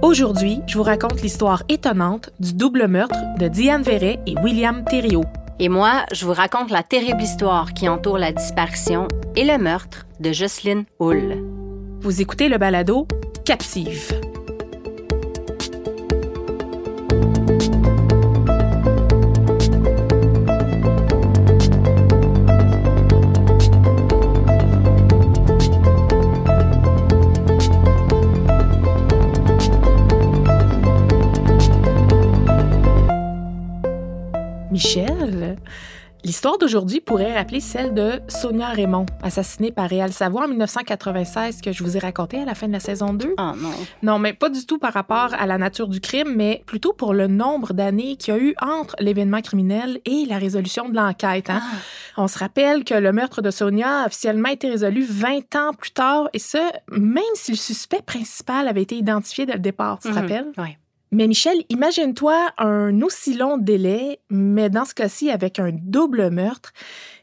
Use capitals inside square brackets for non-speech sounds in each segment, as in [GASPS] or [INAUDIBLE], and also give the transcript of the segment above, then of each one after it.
Aujourd'hui, je vous raconte l'histoire étonnante du double meurtre de Diane Verret et William Thériault. Et moi, je vous raconte la terrible histoire qui entoure la disparition et le meurtre de Jocelyne Hull. Vous écoutez le balado Captive. L'histoire d'aujourd'hui pourrait rappeler celle de Sonia Raymond, assassinée par Réal Savoie en 1996 que je vous ai raconté à la fin de la saison 2. Oh non. Non, mais pas du tout par rapport à la nature du crime, mais plutôt pour le nombre d'années qu'il y a eu entre l'événement criminel et la résolution de l'enquête. Hein? On se rappelle que le meurtre de Sonia a officiellement été résolu 20 ans plus tard, et ce, même si le suspect principal avait été identifié dès le départ, tu te Mhm. rappelles? Ouais. Mais Michel, imagine-toi un aussi long délai, mais dans ce cas-ci avec un double meurtre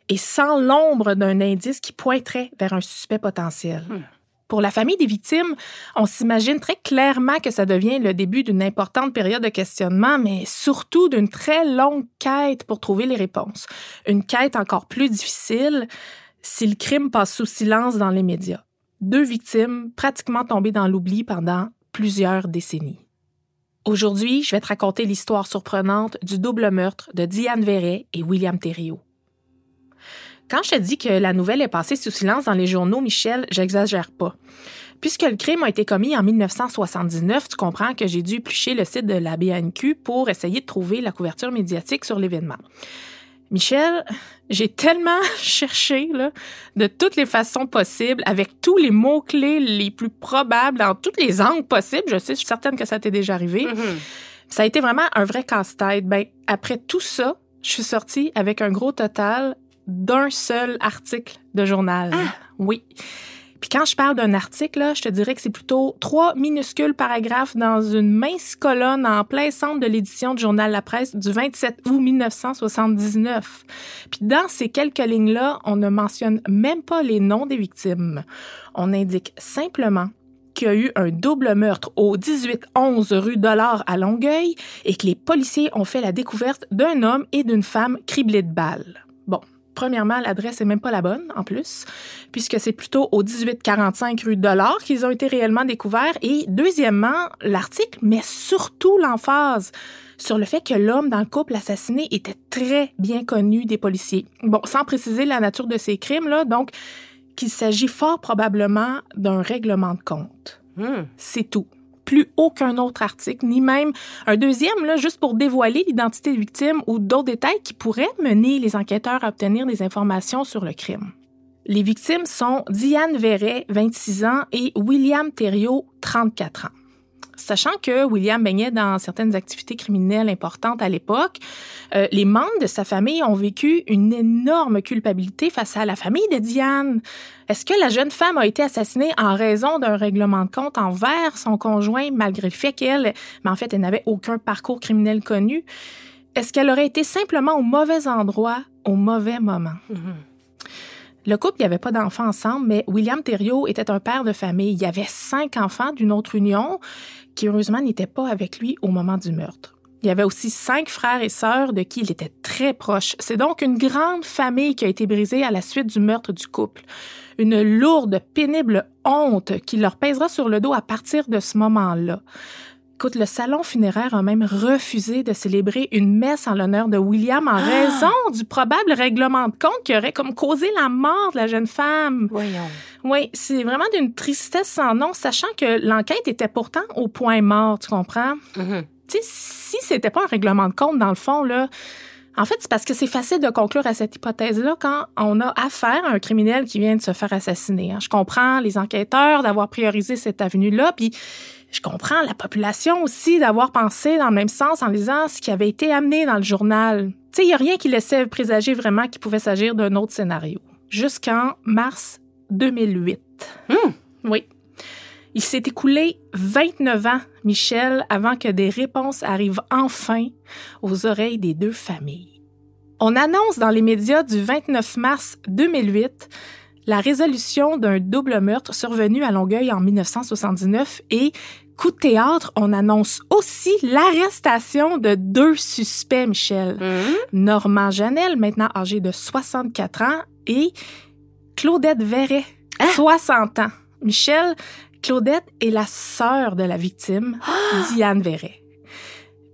et sans l'ombre d'un indice qui pointerait vers un suspect potentiel. Hmm. Pour la famille des victimes, on s'imagine très clairement que ça devient le début d'une importante période de questionnement, mais surtout d'une très longue quête pour trouver les réponses. Une quête encore plus difficile si le crime passe sous silence dans les médias. Deux victimes pratiquement tombées dans l'oubli pendant plusieurs décennies. Aujourd'hui, je vais te raconter l'histoire surprenante du double meurtre de Diane Verret et William Thériault. Quand je te dis que la nouvelle est passée sous silence dans les journaux, Michel, j'exagère pas. Puisque le crime a été commis en 1979, tu comprends que j'ai dû éplucher le site de la BNQ pour essayer de trouver la couverture médiatique sur l'événement. Michel, j'ai tellement [LAUGHS] cherché là, de toutes les façons possibles, avec tous les mots-clés les plus probables, dans toutes les angles possibles. Je sais, je suis certaine que ça t'est déjà arrivé. Mhm. Ça a été vraiment un vrai casse-tête. Ben, après tout ça, je suis sortie avec un gros total d'un seul article de journal. Oui. Puis quand je parle d'un article, là, je te dirais que c'est plutôt trois minuscules paragraphes dans une mince colonne en plein centre de l'édition du journal La Presse du 27 août 1979. Puis dans ces quelques lignes-là, on ne mentionne même pas les noms des victimes. On indique simplement qu'il y a eu un double meurtre au 1811 rue Dollard à Longueuil et que les policiers ont fait la découverte d'un homme et d'une femme criblés de balles. Premièrement, l'adresse est même pas la bonne en plus, puisque c'est plutôt au 1845 rue Dollard qu'ils ont été réellement découverts et deuxièmement, l'article met surtout l'emphase sur le fait que l'homme dans le couple assassiné était très bien connu des policiers. Bon, sans préciser la nature de ces crimes là, donc qu'il s'agit fort probablement d'un règlement de compte. Hmm. C'est tout. Plus aucun autre article, ni même un deuxième, là, juste pour dévoiler l'identité des victimes ou d'autres détails qui pourraient mener les enquêteurs à obtenir des informations sur le crime. Les victimes sont Diane Verret, 26 ans, et William Thériault, 34 ans. Sachant que William baignait dans certaines activités criminelles importantes à l'époque, euh, les membres de sa famille ont vécu une énorme culpabilité face à la famille de Diane. Est-ce que la jeune femme a été assassinée en raison d'un règlement de compte envers son conjoint, malgré le fait qu'elle, mais en fait, elle n'avait aucun parcours criminel connu? Est-ce qu'elle aurait été simplement au mauvais endroit, au mauvais moment? Le couple n'avait pas d'enfants ensemble, mais William Thériault était un père de famille. Il y avait cinq enfants d'une autre union qui, heureusement, n'étaient pas avec lui au moment du meurtre. Il y avait aussi cinq frères et sœurs de qui il était très proche. C'est donc une grande famille qui a été brisée à la suite du meurtre du couple. Une lourde, pénible honte qui leur pèsera sur le dos à partir de ce moment-là. Écoute, le salon funéraire a même refusé de célébrer une messe en l'honneur de William en raison du probable règlement de compte qui aurait comme causé la mort de la jeune femme. Voyons. Oui, c'est vraiment d'une tristesse sans nom, sachant que l'enquête était pourtant au point mort, tu comprends? Mhm. Tu sais, si c'était pas un règlement de compte, dans le fond, là, en fait, c'est parce que c'est facile de conclure à cette hypothèse-là quand on a affaire à un criminel qui vient de se faire assassiner. hein. Je comprends les enquêteurs d'avoir priorisé cette avenue-là, puis je comprends la population aussi d'avoir pensé dans le même sens en lisant ce qui avait été amené dans le journal. Tu sais, il n'y a rien qui laissait présager vraiment qu'il pouvait s'agir d'un autre scénario. Jusqu'en mars 2008. Oui. Il s'est écoulé 29 ans, Michel, avant que des réponses arrivent enfin aux oreilles des deux familles. On annonce dans les médias du 29 mars 2008 la résolution d'un double meurtre survenu à Longueuil en 1979 et coup de théâtre, on annonce aussi l'arrestation de deux suspects, Michel. Normand Janel, maintenant âgé de 64 ans, et Claudette Verret, 60 ans. Michel, Claudette est la sœur de la victime, Diane Verret.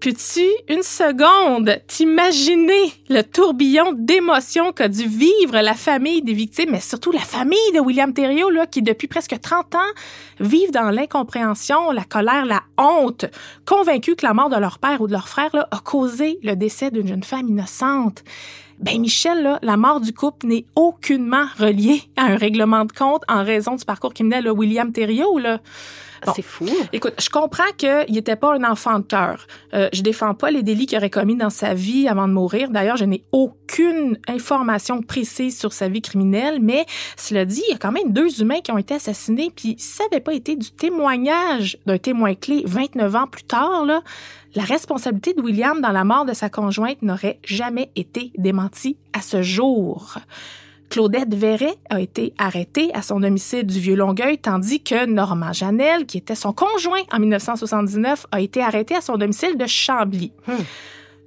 Peux-tu, une seconde, t'imaginer le tourbillon d'émotions qu'a dû vivre la famille des victimes, mais surtout la famille de William Thériault, là, qui depuis presque 30 ans vivent dans l'incompréhension, la colère, la honte, convaincus que la mort de leur père ou de leur frère là, a causé le décès d'une jeune femme innocente? Ben Michel, là, la mort du couple n'est aucunement reliée à un règlement de compte en raison du parcours criminel de William Thériault. Là. Bon. C'est fou. Écoute, je comprends qu'il n'était pas un enfant de cœur. Euh, je défends pas les délits qu'il aurait commis dans sa vie avant de mourir. D'ailleurs, je n'ai aucune information précise sur sa vie criminelle, mais cela dit, il y a quand même deux humains qui ont été assassinés, puis si ça n'avait pas été du témoignage d'un témoin clé 29 ans plus tard, là, la responsabilité de William dans la mort de sa conjointe n'aurait jamais été démentie à ce jour. Claudette Verret a été arrêtée à son domicile du Vieux-Longueuil, tandis que Normand Janel, qui était son conjoint en 1979, a été arrêté à son domicile de Chambly.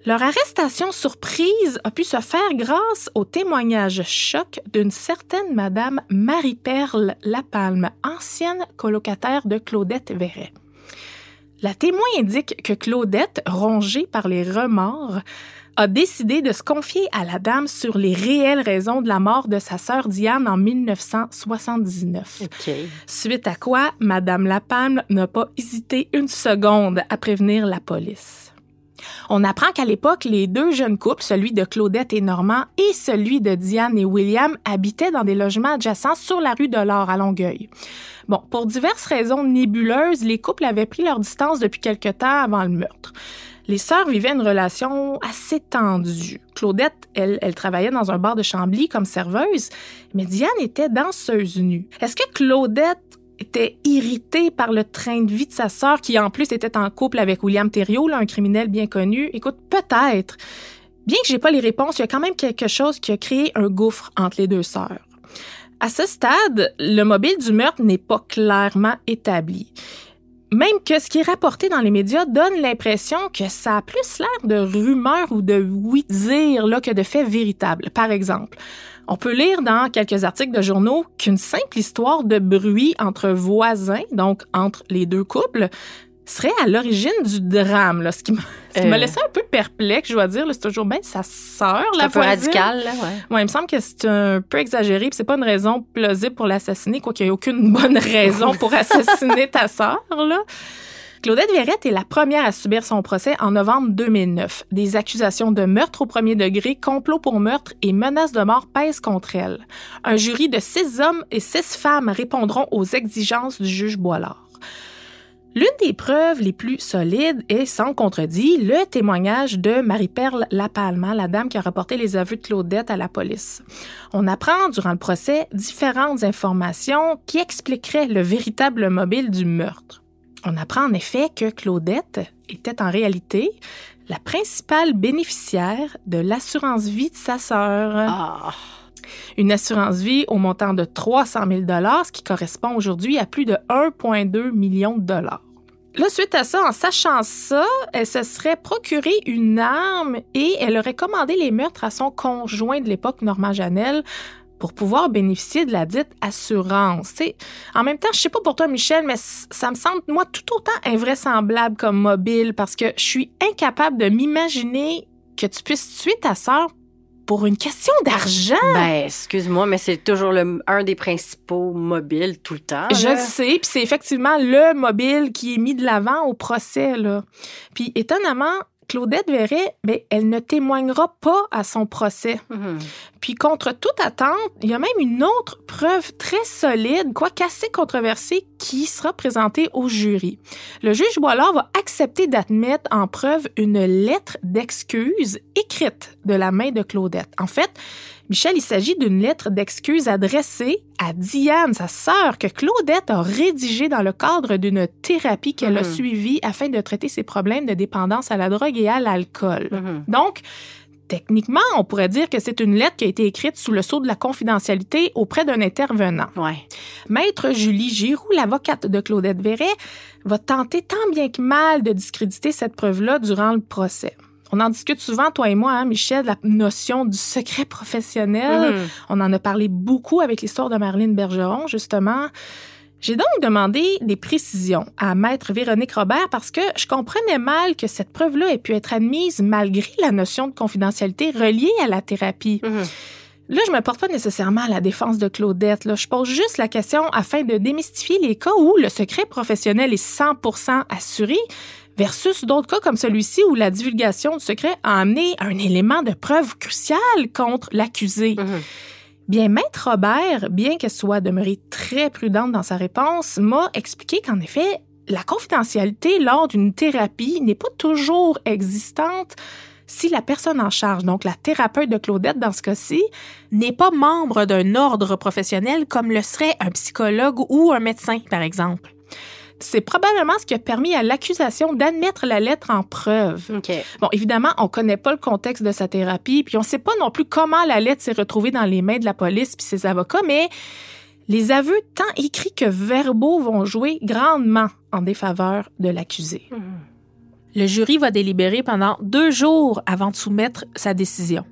Leur arrestation surprise a pu se faire grâce au témoignage choc d'une certaine Madame Marie-Perle Lapalme, ancienne colocataire de Claudette Verret. La témoin indique que Claudette, rongée par les remords, a décidé de se confier à la dame sur les réelles raisons de la mort de sa sœur Diane en 1979. OK. Suite à quoi, Madame Lapalme n'a pas hésité une seconde à prévenir la police. On apprend qu'à l'époque, les deux jeunes couples, celui de Claudette et Normand et celui de Diane et William, habitaient dans des logements adjacents sur la rue de l'Or à Longueuil. Bon, pour diverses raisons nébuleuses, les couples avaient pris leur distance depuis quelque temps avant le meurtre. Les sœurs vivaient une relation assez tendue. Claudette, elle, elle travaillait dans un bar de Chambly comme serveuse, mais Diane était danseuse nue. Est-ce que Claudette était irritée par le train de vie de sa sœur, qui en plus était en couple avec William Thériault, un criminel bien connu? Écoute, peut-être. Bien que j'ai pas les réponses, il y a quand même quelque chose qui a créé un gouffre entre les deux sœurs. À ce stade, le mobile du meurtre n'est pas clairement établi. Même que ce qui est rapporté dans les médias donne l'impression que ça a plus l'air de rumeurs ou de oui-dire là, que de faits véritables. Par exemple, on peut lire dans quelques articles de journaux qu'une simple histoire de bruit entre voisins, donc entre les deux couples, serait à l'origine du drame, là, ce qui m'a Euh. laissé un peu perplexe, je dois dire. C'est toujours bien sa sœur, C'est la un peu radical, là, ouais. Ouais, il me semble que c'est un peu exagéré, puis c'est pas une raison plausible pour l'assassiner, quoi qu'il n'y ait aucune [LAUGHS] bonne raison pour assassiner ta sœur, là. Claudette Verrette est la première à subir son procès en novembre 2009. Des accusations de meurtre au premier degré, complot pour meurtre et menaces de mort pèsent contre elle. Un jury de six hommes et six femmes répondront aux exigences du juge Boilard. L'une des preuves les plus solides est, sans contredit, le témoignage de Marie-Perle Lapalma, la dame qui a rapporté les aveux de Claudette à la police. On apprend durant le procès différentes informations qui expliqueraient le véritable mobile du meurtre. On apprend en effet que Claudette était en réalité la principale bénéficiaire de l'assurance vie de sa sœur. Ah, Une assurance vie au montant de 300 000 ce qui correspond aujourd'hui à plus de 1,2 million de dollars. Là, suite à ça, en sachant ça, elle se serait procuré une arme et elle aurait commandé les meurtres à son conjoint de l'époque, Normand Janel, pour pouvoir bénéficier de la dite assurance. en même temps, je sais pas pour toi, Michel, mais ça me semble, moi, tout autant invraisemblable comme mobile parce que je suis incapable de m'imaginer que tu puisses tuer ta sœur pour une question d'argent. Ben, excuse-moi, mais c'est toujours le, un des principaux mobiles tout le temps. Je le sais, puis c'est effectivement le mobile qui est mis de l'avant au procès. Là. Puis étonnamment, Claudette Verret, ben, elle ne témoignera pas à son procès. Mhm. Puis contre toute attente, il y a même une autre preuve très solide, quoique assez controversée, qui sera présentée au jury. Le juge Boilard va accepter d'admettre en preuve une lettre d'excuse écrite de la main de Claudette. En fait, Michel, il s'agit d'une lettre d'excuse adressée à Diane, sa sœur, que Claudette a rédigée dans le cadre d'une thérapie qu'elle a mhm. suivie afin de traiter ses problèmes de dépendance à la drogue et à l'alcool. Mhm. Donc, techniquement, on pourrait dire que c'est une lettre qui a été écrite sous le sceau de la confidentialité auprès d'un intervenant. Ouais. Maître Julie Giroux, l'avocate de Claudette Verret, va tenter tant bien que mal de discréditer cette preuve-là durant le procès. On en discute souvent, toi et moi, hein, Michel, la notion du secret professionnel. Mm-hmm. On en a parlé beaucoup avec l'histoire de Marilyn Bergeron, justement. J'ai donc demandé des précisions à maître Véronique Robert parce que je comprenais mal que cette preuve-là ait pu être admise malgré la notion de confidentialité reliée à la thérapie. Mm-hmm. Là, je me porte pas nécessairement à la défense de Claudette. Là. Je pose juste la question afin de démystifier les cas où le secret professionnel est 100% assuré, versus d'autres cas comme celui-ci où la divulgation du secret a amené un élément de preuve crucial contre l'accusé. Mhm. Bien, Maître Robert, bien qu'elle soit demeurée très prudente dans sa réponse, m'a expliqué qu'en effet, la confidentialité lors d'une thérapie n'est pas toujours existante si la personne en charge, donc la thérapeute de Claudette dans ce cas-ci, n'est pas membre d'un ordre professionnel comme le serait un psychologue ou un médecin, par exemple. C'est probablement ce qui a permis à l'accusation d'admettre la lettre en preuve. Bon, évidemment, on connaît pas le contexte de sa thérapie, puis on sait pas non plus comment la lettre s'est retrouvée dans les mains de la police puis ses avocats, mais les aveux tant écrits que verbaux vont jouer grandement en défaveur de l'accusé. Mhm. Le jury va délibérer pendant deux jours avant de soumettre sa décision.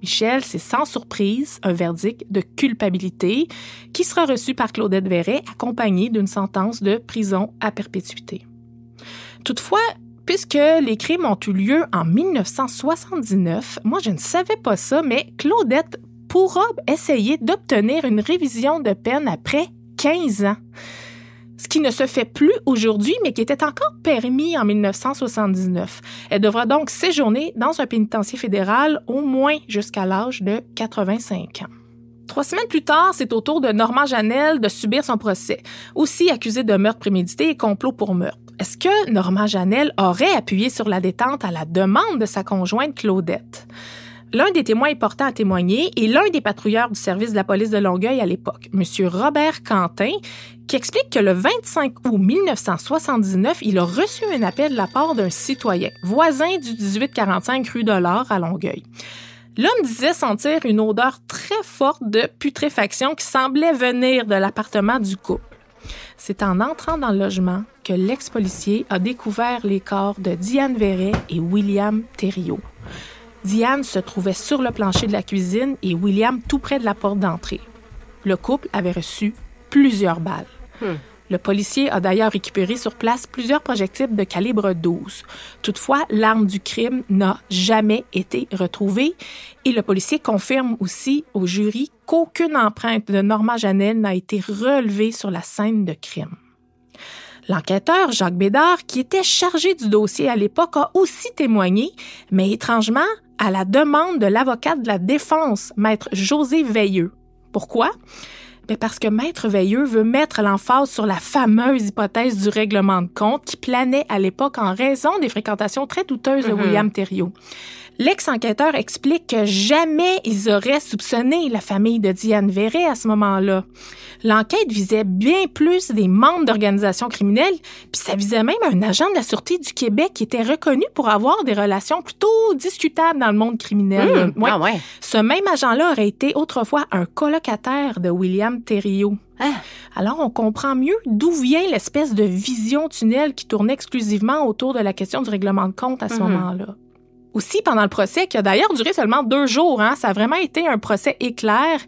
Michel, c'est sans surprise un verdict de culpabilité qui sera reçu par Claudette Verret accompagné d'une sentence de prison à perpétuité. Toutefois, puisque les crimes ont eu lieu en 1979, moi je ne savais pas ça, mais Claudette pourra essayer d'obtenir une révision de peine après 15 ans ce qui ne se fait plus aujourd'hui, mais qui était encore permis en 1979. Elle devra donc séjourner dans un pénitencier fédéral au moins jusqu'à l'âge de 85 ans. Trois semaines plus tard, c'est au tour de Normand Janel de subir son procès, aussi accusé de meurtre prémédité et complot pour meurtre. Est-ce que Normand Janel aurait appuyé sur la détente à la demande de sa conjointe Claudette? L'un des témoins importants à témoigner est l'un des patrouilleurs du service de la police de Longueuil à l'époque, M. Robert Quentin, qui explique que le 25 août 1979, il a reçu un appel de la part d'un citoyen, voisin du 1845 rue de à Longueuil. L'homme disait sentir une odeur très forte de putréfaction qui semblait venir de l'appartement du couple. C'est en entrant dans le logement que l'ex-policier a découvert les corps de Diane Verret et William Thériault. Diane se trouvait sur le plancher de la cuisine et William tout près de la porte d'entrée. Le couple avait reçu plusieurs balles. Hmm. Le policier a d'ailleurs récupéré sur place plusieurs projectiles de calibre 12. Toutefois, l'arme du crime n'a jamais été retrouvée et le policier confirme aussi au jury qu'aucune empreinte de Norma Janel n'a été relevée sur la scène de crime. L'enquêteur Jacques Bédard, qui était chargé du dossier à l'époque, a aussi témoigné, mais étrangement, à la demande de l'avocate de la défense, maître José Veilleux. Pourquoi? Ben, parce que maître Veilleux veut mettre l'emphase sur la fameuse hypothèse du règlement de compte qui planait à l'époque en raison des fréquentations très douteuses de mm-hmm. William Thériault. L'ex-enquêteur explique que jamais ils auraient soupçonné la famille de Diane Verret à ce moment-là. L'enquête visait bien plus des membres d'organisations criminelles, puis ça visait même un agent de la Sûreté du Québec qui était reconnu pour avoir des relations plutôt discutables dans le monde criminel. Hmm, ah ouais. Ce même agent-là aurait été autrefois un colocataire de William Thériault. Ah. Alors, on comprend mieux d'où vient l'espèce de vision tunnel qui tournait exclusivement autour de la question du règlement de compte à ce Mhm. moment-là. Aussi, pendant le procès, qui a d'ailleurs duré seulement deux jours, hein, ça a vraiment été un procès éclair,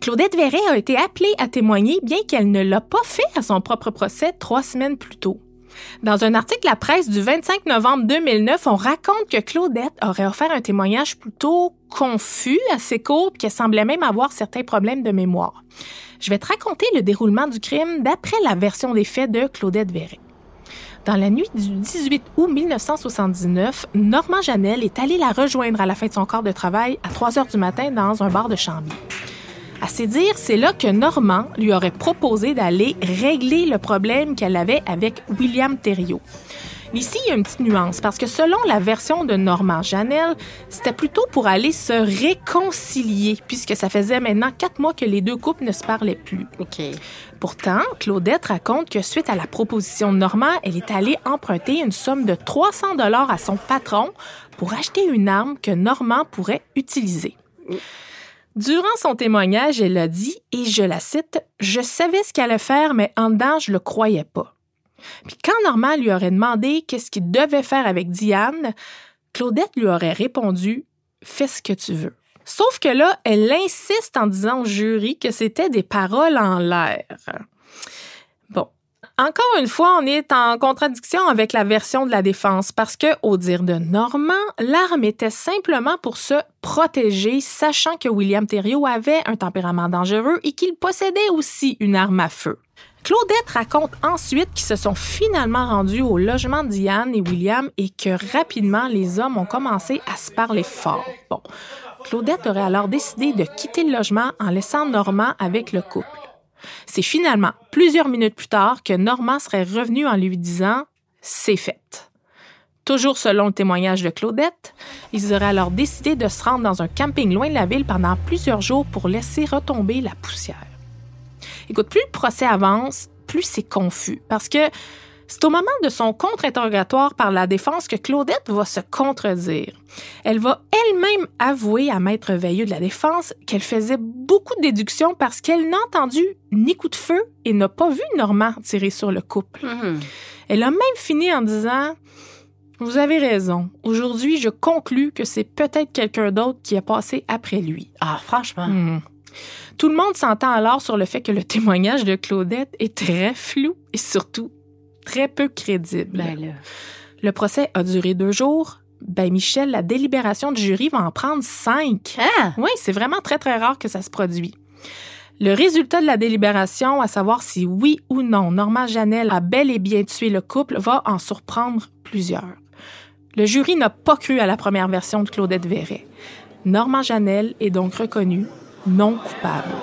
Claudette Verret a été appelée à témoigner, bien qu'elle ne l'a pas fait à son propre procès trois semaines plus tôt. Dans un article à la presse du 25 novembre 2009, on raconte que Claudette aurait offert un témoignage plutôt confus, assez court, puis qu'elle semblait même avoir certains problèmes de mémoire. Je vais te raconter le déroulement du crime d'après la version des faits de Claudette Verret. Dans la nuit du 18 août 1979, Normand Janel est allé la rejoindre à la fin de son corps de travail à 3 heures du matin dans un bar de Chambly. À ses dire, c'est là que Normand lui aurait proposé d'aller régler le problème qu'elle avait avec William Thériault. Ici, il y a une petite nuance, parce que selon la version de Normand Janel, c'était plutôt pour aller se réconcilier, puisque ça faisait maintenant quatre mois que les deux couples ne se parlaient plus. OK. Pourtant, Claudette raconte que suite à la proposition de Normand, elle est allée emprunter une somme de 300 dollars à son patron pour acheter une arme que Normand pourrait utiliser. Durant son témoignage, elle a dit, et je la cite, Je savais ce qu'elle allait faire, mais en dedans, je le croyais pas. Puis quand Normand lui aurait demandé qu'est-ce qu'il devait faire avec Diane, Claudette lui aurait répondu Fais ce que tu veux. Sauf que là, elle insiste en disant au jury que c'était des paroles en l'air. Bon. Encore une fois, on est en contradiction avec la version de la défense parce que, au dire de Normand, l'arme était simplement pour se protéger, sachant que William Thériault avait un tempérament dangereux et qu'il possédait aussi une arme à feu. Claudette raconte ensuite qu'ils se sont finalement rendus au logement de Diane et William et que rapidement les hommes ont commencé à se parler fort. Bon, Claudette aurait alors décidé de quitter le logement en laissant Normand avec le couple. C'est finalement plusieurs minutes plus tard que Normand serait revenu en lui disant C'est fait. Toujours selon le témoignage de Claudette, ils auraient alors décidé de se rendre dans un camping loin de la ville pendant plusieurs jours pour laisser retomber la poussière. Écoute, plus le procès avance, plus c'est confus parce que c'est au moment de son contre-interrogatoire par la défense que Claudette va se contredire. Elle va elle-même avouer à Maître Veilleux de la défense qu'elle faisait beaucoup de déductions parce qu'elle n'a entendu ni coup de feu et n'a pas vu Normand tirer sur le couple. Mhm. Elle a même fini en disant Vous avez raison. Aujourd'hui, je conclus que c'est peut-être quelqu'un d'autre qui a passé après lui. Ah, franchement. Hmm. Tout le monde s'entend alors sur le fait que le [LAUGHS] témoignage de Claudette est très flou et surtout très peu crédible. Ben là. Le procès a duré deux jours. Ben, Michel, la délibération du jury va en prendre cinq. Ah! Oui, c'est vraiment très, très rare que ça se produit. Le résultat de la délibération, à savoir si oui ou non Normand Janel a bel et bien tué le couple, va en surprendre plusieurs. Le jury n'a pas cru à la première version de Claudette Verret. Normand Janel est donc reconnu non coupable.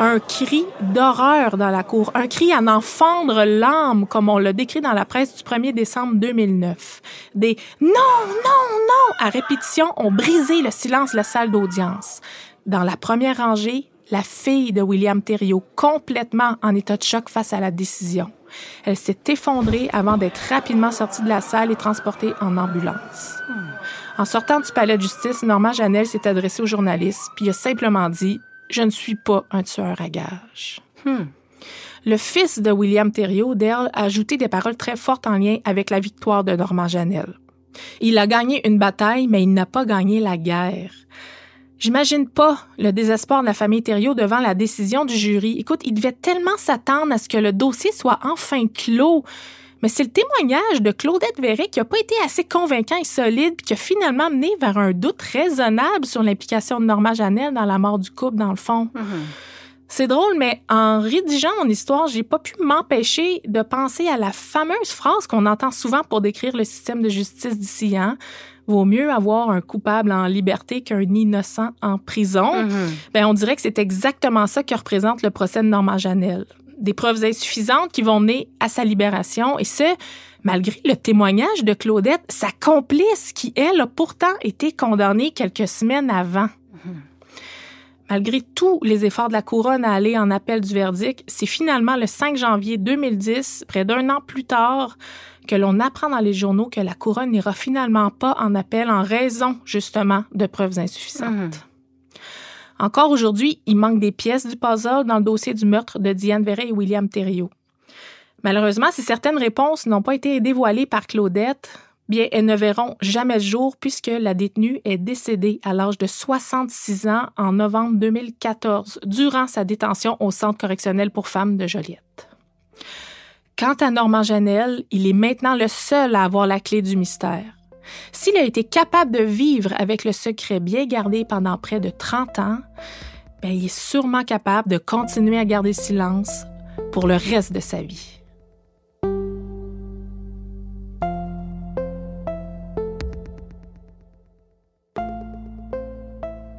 Un cri d'horreur dans la cour, un cri à en fendre l'âme, comme on l'a décrit dans la presse du 1er décembre 2009. Des non, non, non à répétition ont brisé le silence de la salle d'audience. Dans la première rangée, la fille de William Thériault, complètement en état de choc face à la décision. Elle s'est effondrée avant d'être rapidement sortie de la salle et transportée en ambulance. En sortant du palais de justice, Normand Janel s'est adressé aux journalistes, puis il a simplement dit Je ne suis pas un tueur à gages. Hmm. Le fils de William Thériault, Dale, a ajouté des paroles très fortes en lien avec la victoire de Normand Janel. Il a gagné une bataille, mais il n'a pas gagné la guerre. J'imagine pas le désespoir de la famille Thériault devant la décision du jury. Écoute, il devait tellement s'attendre à ce que le dossier soit enfin clos. Mais c'est le témoignage de Claudette Verret qui n'a pas été assez convaincant et solide, puis qui a finalement mené vers un doute raisonnable sur l'implication de Normand Janel dans la mort du couple, dans le fond. C'est drôle, mais en rédigeant mon histoire, j'ai pas pu m'empêcher de penser à la fameuse phrase qu'on entend souvent pour décrire le système de justice d'ici. Hein? Vaut mieux avoir un coupable en liberté qu'un innocent en prison. Mhm. Ben, on dirait que c'est exactement ça que représente le procès de Normand Janel. Des preuves insuffisantes qui vont mener à sa libération, et ce, malgré le témoignage de Claudette, sa complice qui, elle, a pourtant été condamnée quelques semaines avant. Malgré tous les efforts de la couronne à aller en appel du verdict, c'est finalement le 5 janvier 2010, près d'un an plus tard, que l'on apprend dans les journaux que la couronne n'ira finalement pas en appel en raison, justement, de preuves insuffisantes. Encore aujourd'hui, il manque des pièces du puzzle dans le dossier du meurtre de Diane Verret et William Thériault. Malheureusement, si certaines réponses n'ont pas été dévoilées par Claudette, bien, elles ne verront jamais le jour puisque la détenue est décédée à l'âge de 66 ans en novembre 2014 durant sa détention au centre correctionnel pour femmes de Joliette. Quant à Normand Janel, il est maintenant le seul à avoir la clé du mystère. S'il a été capable de vivre avec le secret bien gardé pendant près de 30 ans, bien, il est sûrement capable de continuer à garder silence pour le reste de sa vie.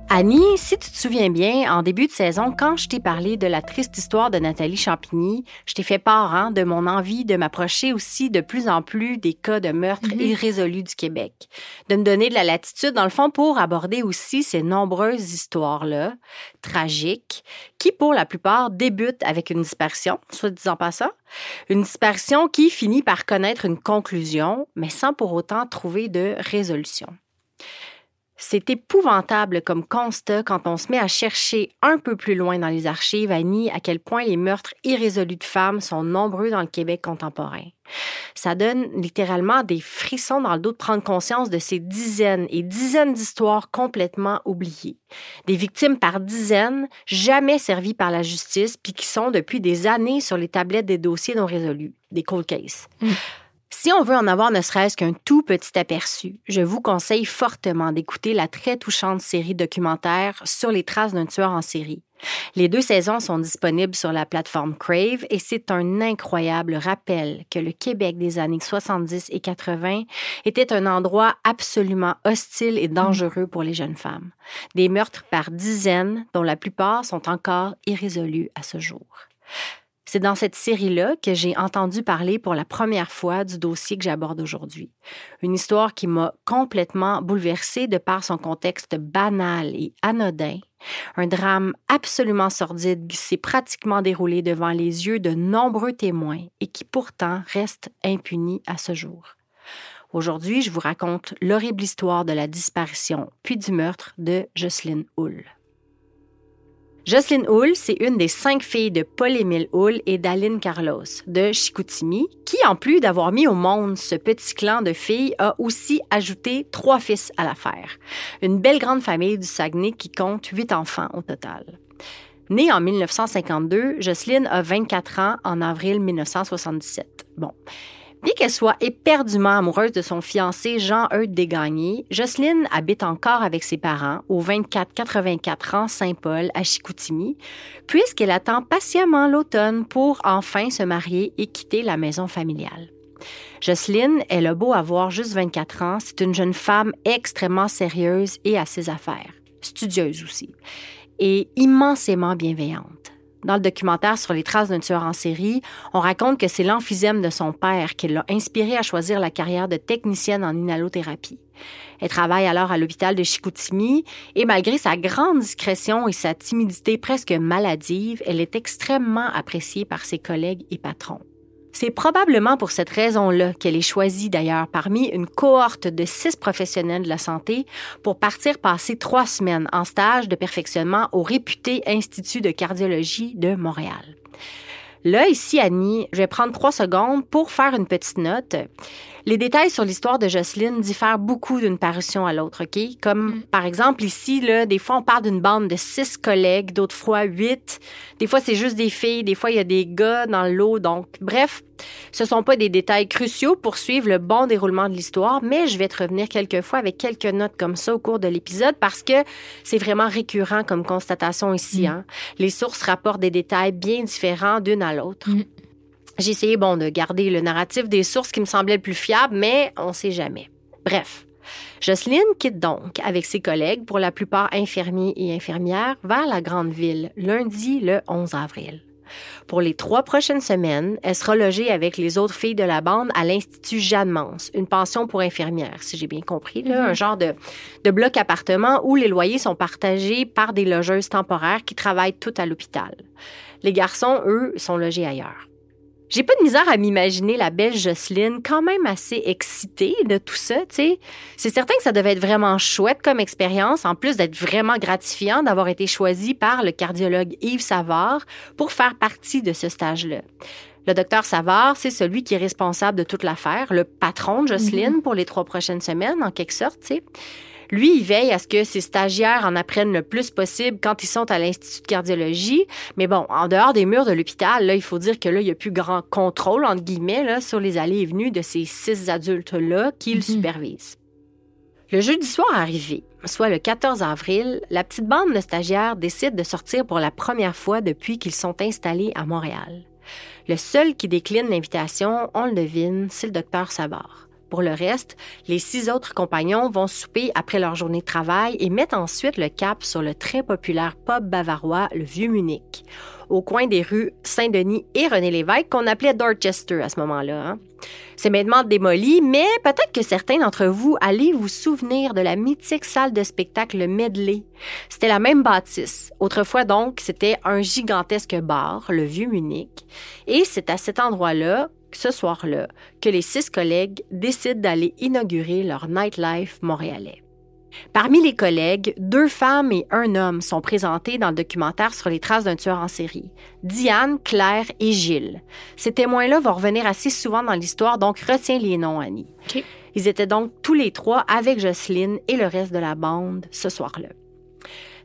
Annie, si tu te souviens bien, en début de saison, quand je t'ai parlé de la triste histoire de Nathalie Champigny, je t'ai fait part hein, de mon envie de m'approcher aussi de plus en plus des cas de meurtres Mhm. irrésolus du Québec, de me donner de la latitude, dans le fond, pour aborder aussi ces nombreuses histoires-là, tragiques, qui, pour la plupart, débutent avec une disparition, soit disant pas ça, une disparition qui finit par connaître une conclusion, mais sans pour autant trouver de résolution. C'est épouvantable comme constat quand on se met à chercher un peu plus loin dans les archives, Annie, à quel point les meurtres irrésolus de femmes sont nombreux dans le Québec contemporain. Ça donne littéralement des frissons dans le dos de prendre conscience de ces dizaines et dizaines d'histoires complètement oubliées. Des victimes par dizaines, jamais servies par la justice, puis qui sont depuis des années sur les tablettes des dossiers non résolus, des cold cases. Si on veut en avoir ne serait-ce qu'un tout petit aperçu, je vous conseille fortement d'écouter la très touchante série documentaire sur les traces d'un tueur en série. Les deux saisons sont disponibles sur la plateforme Crave et c'est un incroyable rappel que le Québec des années 70 et 80 était un endroit absolument hostile et dangereux pour les jeunes femmes. Des meurtres par dizaines dont la plupart sont encore irrésolus à ce jour. C'est dans cette série-là que j'ai entendu parler pour la première fois du dossier que j'aborde aujourd'hui. Une histoire qui m'a complètement bouleversée de par son contexte banal et anodin. Un drame absolument sordide qui s'est pratiquement déroulé devant les yeux de nombreux témoins et qui pourtant reste impuni à ce jour. Aujourd'hui, je vous raconte l'horrible histoire de la disparition puis du meurtre de Jocelyne Hull. Jocelyne Hull, c'est une des cinq filles de Paul-Émile Hull et d'Aline Carlos de Chicoutimi, qui, en plus d'avoir mis au monde ce petit clan de filles, a aussi ajouté trois fils à l'affaire. Une belle grande famille du Saguenay qui compte huit enfants au total. Née en 1952, Jocelyne a 24 ans en avril 1977. Bon. Bien qu'elle soit éperdument amoureuse de son fiancé Jean-Eudes Desgagnés, Jocelyne habite encore avec ses parents au 2484 rang Saint-Paul à Chicoutimi, puisqu'elle attend patiemment l'automne pour enfin se marier et quitter la maison familiale. Jocelyne, elle a beau avoir juste 24 ans, c'est une jeune femme extrêmement sérieuse et à ses affaires, studieuse aussi, et immensément bienveillante. Dans le documentaire sur les traces d'un tueur en série, on raconte que c'est l'emphysème de son père qui l'a inspiré à choisir la carrière de technicienne en inhalothérapie. Elle travaille alors à l'hôpital de Chicoutimi et malgré sa grande discrétion et sa timidité presque maladive, elle est extrêmement appréciée par ses collègues et patrons. C'est probablement pour cette raison-là qu'elle est choisie d'ailleurs parmi une cohorte de six professionnels de la santé pour partir passer trois semaines en stage de perfectionnement au réputé Institut de cardiologie de Montréal. Là, ici, Annie, je vais prendre trois secondes pour faire une petite note. Les détails sur l'histoire de Jocelyne diffèrent beaucoup d'une parution à l'autre, OK? Comme, par exemple, ici, là, des fois, on parle d'une bande de six collègues, d'autres fois huit. Des fois, c'est juste des filles, des fois, il y a des gars dans le lot. Donc, bref, ce sont pas des détails cruciaux pour suivre le bon déroulement de l'histoire, mais je vais te revenir quelques fois avec quelques notes comme ça au cours de l'épisode parce que c'est vraiment récurrent comme constatation ici. Hein? Les sources rapportent des détails bien différents d'une à l'autre. J'ai essayé, bon, de garder le narratif des sources qui me semblaient le plus fiables, mais on sait jamais. Bref. Jocelyne quitte donc avec ses collègues, pour la plupart infirmiers et infirmières, vers la grande ville, lundi le 11 avril. Pour les trois prochaines semaines, elle sera logée avec les autres filles de la bande à l'Institut Jeanne Mance, une pension pour infirmières, si j'ai bien compris, là, un genre de, de bloc appartement où les loyers sont partagés par des logeuses temporaires qui travaillent toutes à l'hôpital. Les garçons, eux, sont logés ailleurs. J'ai pas de misère à m'imaginer la belle Jocelyne quand même assez excitée de tout ça, tu sais. C'est certain que ça devait être vraiment chouette comme expérience, en plus d'être vraiment gratifiant d'avoir été choisie par le cardiologue Yves Savard pour faire partie de ce stage-là. Le docteur Savard, c'est celui qui est responsable de toute l'affaire, le patron de Jocelyne pour les trois prochaines semaines, en quelque sorte, tu sais. Lui, il veille à ce que ses stagiaires en apprennent le plus possible quand ils sont à l'Institut de cardiologie. Mais bon, en dehors des murs de l'hôpital, là, il faut dire que là, il n'y a plus grand contrôle, entre guillemets, là, sur les allées et venues de ces six adultes-là qui le supervisent. Le jeudi soir arrivé, soit le 14 avril, la petite bande de stagiaires décide de sortir pour la première fois depuis qu'ils sont installés à Montréal. Le seul qui décline l'invitation, on le devine, c'est le docteur Savard. Pour le reste, les six autres compagnons vont souper après leur journée de travail et mettent ensuite le cap sur le très populaire pub bavarois Le Vieux Munich, au coin des rues Saint-Denis et René Lévesque, qu'on appelait Dorchester à ce moment-là. Hein. C'est maintenant démoli, mais peut-être que certains d'entre vous allez vous souvenir de la mythique salle de spectacle Medley. C'était la même bâtisse. Autrefois donc, c'était un gigantesque bar, le Vieux Munich. Et c'est à cet endroit-là ce soir-là que les six collègues décident d'aller inaugurer leur nightlife montréalais. Parmi les collègues, deux femmes et un homme sont présentés dans le documentaire sur les traces d'un tueur en série. Diane, Claire et Gilles. Ces témoins-là vont revenir assez souvent dans l'histoire, donc retiens les noms, Annie. Ils étaient donc tous les trois avec Jocelyne et le reste de la bande ce soir-là.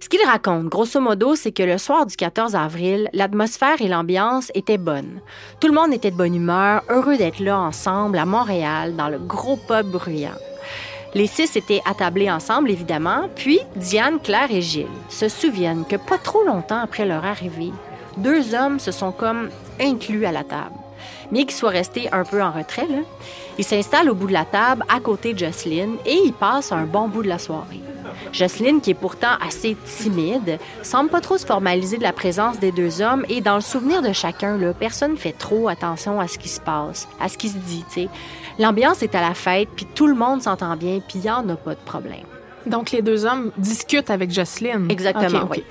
Ce qu'il raconte, grosso modo, c'est que le soir du 14 avril, l'atmosphère et l'ambiance étaient bonnes. Tout le monde était de bonne humeur, heureux d'être là ensemble à Montréal, dans le gros pub bruyant. Les six étaient attablés ensemble, évidemment, puis Diane, Claire et Gilles se souviennent que pas trop longtemps après leur arrivée, deux hommes se sont comme inclus à la table. Bien qu'ils soient restés un peu en retrait, ils s'installent au bout de la table à côté de Jocelyne et ils passent un bon bout de la soirée. Jocelyne, qui est pourtant assez timide, semble pas trop se formaliser de la présence des deux hommes et dans le souvenir de chacun, là, personne ne fait trop attention à ce qui se passe, à ce qui se dit. L'ambiance est à la fête, puis tout le monde s'entend bien, puis il n'y en a pas de problème. Donc les deux hommes discutent avec Jocelyne. Exactement, oui.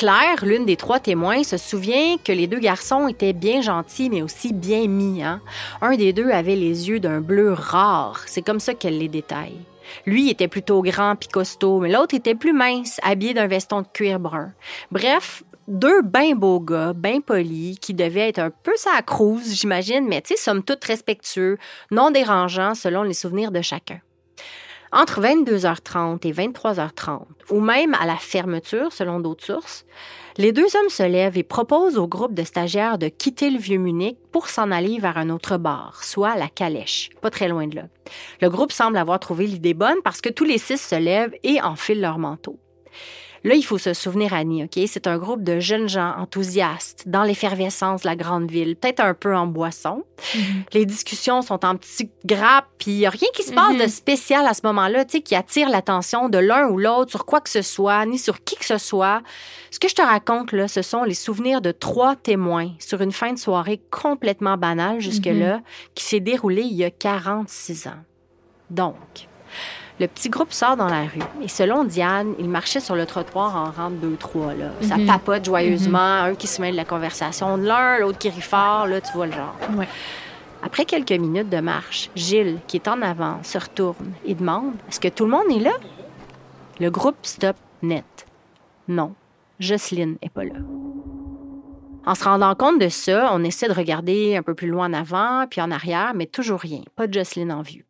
Claire, l'une des trois témoins, se souvient que les deux garçons étaient bien gentils, mais aussi bien mis. Hein. Un des deux avait les yeux d'un bleu rare. C'est comme ça qu'elle les détaille. Lui était plutôt grand puis costaud, mais l'autre était plus mince, habillé d'un veston de cuir brun. Bref, deux bien beaux gars, bien polis, qui devaient être un peu sa j'imagine, mais tu sais, somme toute respectueux, non dérangeants selon les souvenirs de chacun. Entre 22h30 et 23h30, ou même à la fermeture selon d'autres sources, les deux hommes se lèvent et proposent au groupe de stagiaires de quitter le vieux Munich pour s'en aller vers un autre bar, soit la Calèche, pas très loin de là. Le groupe semble avoir trouvé l'idée bonne parce que tous les six se lèvent et enfilent leur manteau. Là, il faut se souvenir, Annie, OK? C'est un groupe de jeunes gens enthousiastes dans l'effervescence de la grande ville, peut-être un peu en boisson. Mm-hmm. Les discussions sont en petites grappes, puis il n'y a rien qui se passe de mm-hmm. spécial à ce moment-là, tu sais, qui attire l'attention de l'un ou l'autre sur quoi que ce soit, ni sur qui que ce soit. Ce que je te raconte, là, ce sont les souvenirs de trois témoins sur une fin de soirée complètement banale jusque-là, mm-hmm. qui s'est déroulée il y a 46 ans. Donc, le petit groupe sort dans la rue et selon Diane, il marchait sur le trottoir en rang deux, trois. Là. Ça mhm. papote joyeusement, mhm. un qui se mêle de la conversation de l'un, l'autre qui rit fort, là, tu vois le genre. Après quelques minutes de marche, Gilles, qui est en avant, se retourne et demande Est-ce que tout le monde est là? Le groupe stop net. Non, Jocelyne n'est pas là. En se rendant compte de ça, on essaie de regarder un peu plus loin en avant puis en arrière, mais toujours rien, pas de Jocelyne en vue.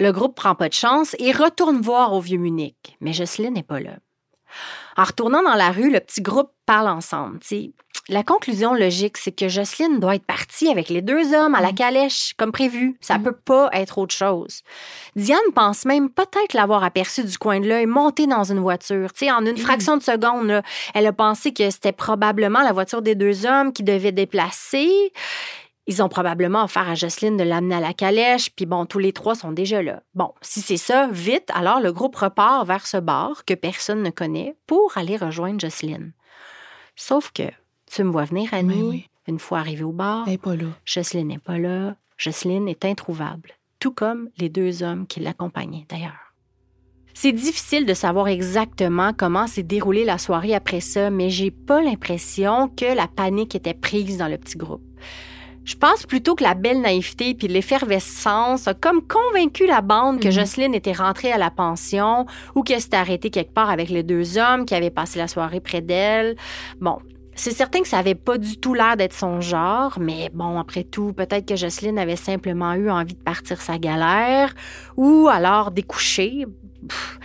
Le groupe prend pas de chance et retourne voir au vieux Munich, mais Jocelyne n'est pas là. En retournant dans la rue, le petit groupe parle ensemble. La conclusion logique, c'est que Jocelyne doit être partie avec les deux hommes à la mm. calèche, comme prévu. Ça ne mm. peut pas être autre chose. Diane pense même peut-être l'avoir aperçue du coin de l'œil, montée dans une voiture. en une mm. fraction de seconde, elle a pensé que c'était probablement la voiture des deux hommes qui devait déplacer. Ils ont probablement offert à Jocelyne de l'amener à la calèche, puis bon, tous les trois sont déjà là. Bon, si c'est ça, vite, alors le groupe repart vers ce bar que personne ne connaît pour aller rejoindre Jocelyne. Sauf que, Tu me vois venir, Annie? Ben oui. Une fois arrivée au bar, Elle est pas là. Jocelyne n'est pas là. Jocelyne est introuvable, tout comme les deux hommes qui l'accompagnaient d'ailleurs. C'est difficile de savoir exactement comment s'est déroulée la soirée après ça, mais j'ai pas l'impression que la panique était prise dans le petit groupe. Je pense plutôt que la belle naïveté puis l'effervescence a comme convaincu la bande que Mhm. Jocelyne était rentrée à la pension ou qu'elle s'était arrêtée quelque part avec les deux hommes qui avaient passé la soirée près d'elle. Bon, c'est certain que ça avait pas du tout l'air d'être son genre, mais bon, après tout, peut-être que Jocelyne avait simplement eu envie de partir sa galère ou alors découcher. Pff,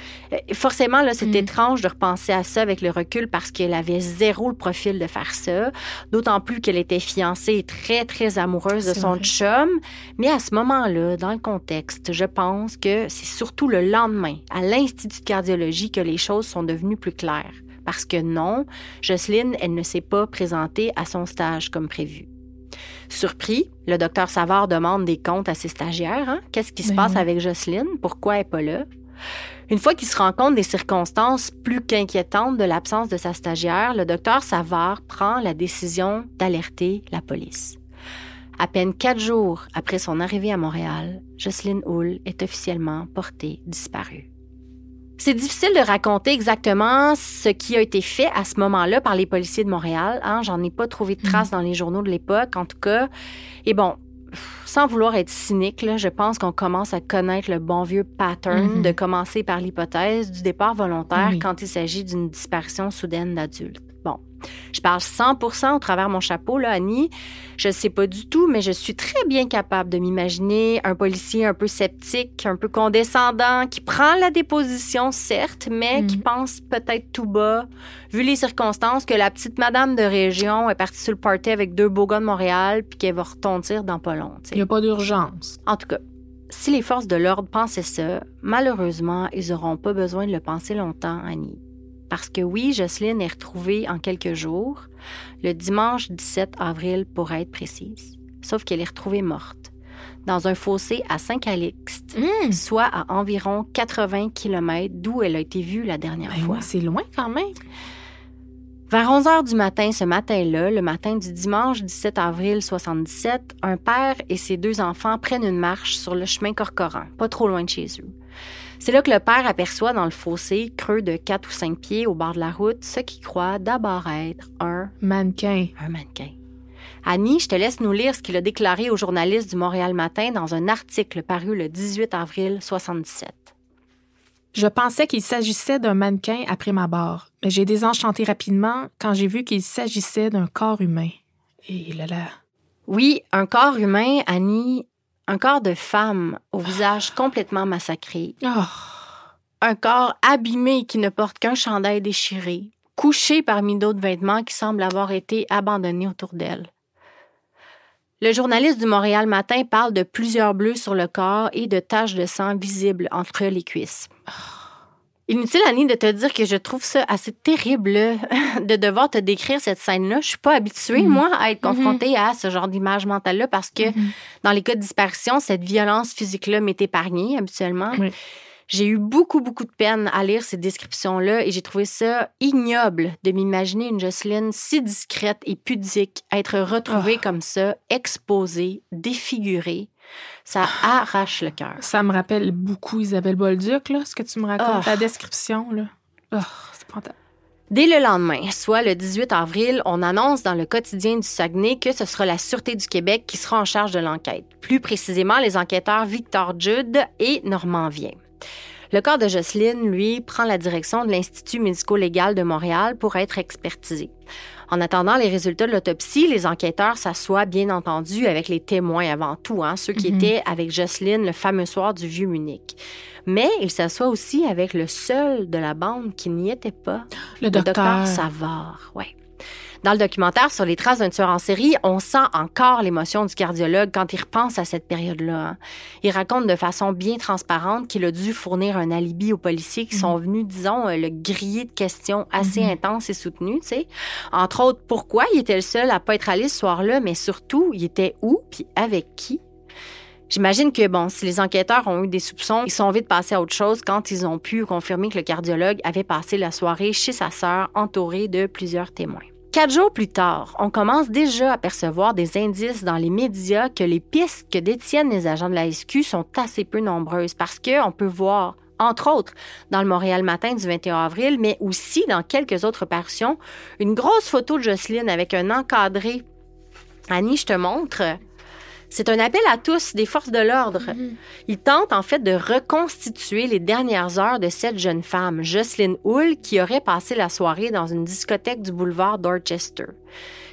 Forcément, là, c'est Mm. étrange de repenser à ça avec le recul parce qu'elle avait zéro le profil de faire ça. D'autant plus qu'elle était fiancée et très, très amoureuse de son vrai. chum. Mais à ce moment-là, dans le contexte, je pense que c'est surtout le lendemain, à l'Institut de cardiologie, que les choses sont devenues plus claires. Parce que non, Jocelyne, elle ne s'est pas présentée à son stage comme prévu. Surpris, le docteur Savard demande des comptes à ses stagiaires. hein. Qu'est-ce qui se Ben passe oui. avec Jocelyne? Pourquoi elle n'est pas là? Une fois qu'il se rend compte des circonstances plus qu'inquiétantes de l'absence de sa stagiaire, le docteur Savard prend la décision d'alerter la police. À peine quatre jours après son arrivée à Montréal, Jocelyne Hull est officiellement portée disparue. C'est difficile de raconter exactement ce qui a été fait à ce moment-là par les policiers de Montréal. Hein? J'en ai pas trouvé de traces dans les journaux de l'époque, en tout cas. Et bon, sans vouloir être cynique, là, je pense qu'on commence à connaître le bon vieux pattern Mhm. de commencer par l'hypothèse du départ volontaire Oui. quand il s'agit d'une disparition soudaine d'adultes. Je parle 100% au travers mon chapeau, là, Annie. Je sais pas du tout, mais je suis très bien capable de m'imaginer un policier un peu sceptique, un peu condescendant, qui prend la déposition, certes, mais qui Mhm. pense peut-être tout bas, vu les circonstances, que la petite madame de région est partie sur le party avec deux beaux gars de Montréal, puis qu'elle va retontir dans pas long. tu sais. Il n'y a pas d'urgence. En tout cas, si les forces de l'ordre pensaient ça, malheureusement, ils n'auront pas besoin de le penser longtemps, Annie. Parce que oui, Jocelyne est retrouvée en quelques jours, le dimanche 17 avril pour être précise. Sauf qu'elle est retrouvée morte, dans un fossé à Saint-Calixte, Hum! soit à environ 80 km d'où elle a été vue la dernière Ben fois. oui, c'est loin quand même. Vers 11 heures du matin, ce matin-là, le matin du dimanche 17 avril 77, un père et ses deux enfants prennent une marche sur le chemin Corcoran, pas trop loin de chez eux. C'est là que le père aperçoit dans le fossé, creux de 4 ou 5 pieds au bord de la route, ce qu'il croit d'abord être un, Mannequin. un mannequin. Annie, je te laisse nous lire ce qu'il a déclaré aux journalistes du Montréal Matin dans un article paru le 18 avril 77. Je pensais qu'il s'agissait d'un mannequin après ma barre, mais j'ai désenchanté rapidement quand j'ai vu qu'il s'agissait d'un corps humain. Et là là. Oui, un corps humain, Annie, un corps de femme au visage complètement massacré, Oh, un corps abîmé qui ne porte qu'un chandail déchiré, couché parmi d'autres vêtements qui semblent avoir été abandonnés autour d'elle. Le journaliste du Montréal Matin parle de plusieurs bleus sur le corps et de taches de sang visibles entre les cuisses. Inutile, Annie, de te dire que je trouve ça assez terrible là, [LAUGHS] de devoir te décrire cette scène-là. Je suis pas habituée, Mhm. moi, à être confrontée à ce genre d'image mentale-là parce que Mhm. dans les cas de disparition, cette violence physique-là m'est épargnée habituellement. Oui. J'ai eu beaucoup, beaucoup de peine à lire ces descriptions-là et j'ai trouvé ça ignoble de m'imaginer une Jocelyne si discrète et pudique être retrouvée Ah. comme ça, exposée, défigurée. Ça arrache le cœur. ça me rappelle beaucoup Isabelle Bolduc, là, ce que tu me racontes, Oh. ta description, là. Oh, c'est. Dès le lendemain, soit le 18 avril, on annonce dans le quotidien du Saguenay que ce sera la Sûreté du Québec qui sera en charge de l'enquête. Plus précisément, les enquêteurs Victor Jude et Normand Vien. Le corps de Jocelyne, lui, prend la direction de l'Institut médico-légal de Montréal pour être expertisé. En attendant les résultats de l'autopsie, les enquêteurs s'assoient bien entendu avec les témoins avant tout, hein, ceux qui Mhm. étaient avec Jocelyne le fameux soir du Vieux Munich. Mais ils s'assoient aussi avec le seul de la bande qui n'y était pas, Le le docteur. docteur Savard, ouais. Dans le documentaire sur les traces d'un tueur en série, on sent encore l'émotion du cardiologue quand il repense à cette période-là. Il raconte de façon bien transparente qu'il a dû fournir un alibi aux policiers qui sont venus, disons, euh, le griller de questions assez Mhm. intenses et soutenues, tu sais. Entre autres, pourquoi il était le seul à pas être allé ce soir-là, mais surtout, il était où puis avec qui? J'imagine que, bon, si les enquêteurs ont eu des soupçons, ils sont vite passés à autre chose quand ils ont pu confirmer que le cardiologue avait passé la soirée chez sa sœur entouré de plusieurs témoins. Quatre jours plus tard, on commence déjà à percevoir des indices dans les médias que les pistes que détiennent les agents de la SQ sont assez peu nombreuses parce qu'on peut voir, entre autres, dans le Montréal Matin du 21 avril, mais aussi dans quelques autres parutions, une grosse photo de Jocelyne avec un encadré. Annie, je te montre. C'est un appel à tous des forces de l'ordre. Ils tentent en fait de reconstituer les dernières heures de cette jeune femme, Jocelyn Hull, qui aurait passé la soirée dans une discothèque du boulevard Dorchester.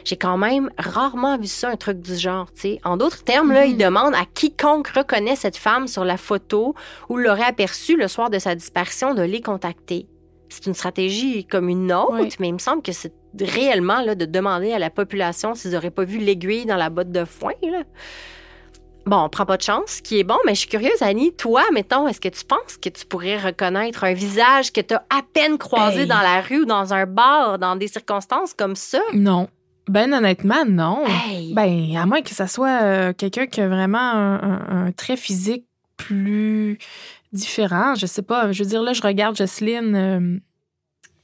J'ai quand même rarement vu ça, un truc du genre. En d'autres termes, là, ils demandent à quiconque reconnaît cette femme sur la photo ou l'aurait aperçue le soir de sa disparition de les contacter. C'est une stratégie comme une autre, Oui. mais il me semble que c'est réellement là, de demander à la population s'ils n'auraient pas vu l'aiguille dans la botte de foin. Là. Bon, on prend pas de chance, ce qui est bon, mais je suis curieuse, Annie, toi, mettons, est-ce que tu penses que tu pourrais reconnaître un visage que tu as à peine croisé Hey. dans la rue ou dans un bar, dans des circonstances comme ça? Non. Ben honnêtement, non. Hey! Ben, à moins que ça soit euh, quelqu'un qui a vraiment un, un- un trait physique plus différent. Je sais pas. Je veux dire, là, je regarde Jocelyne. euh,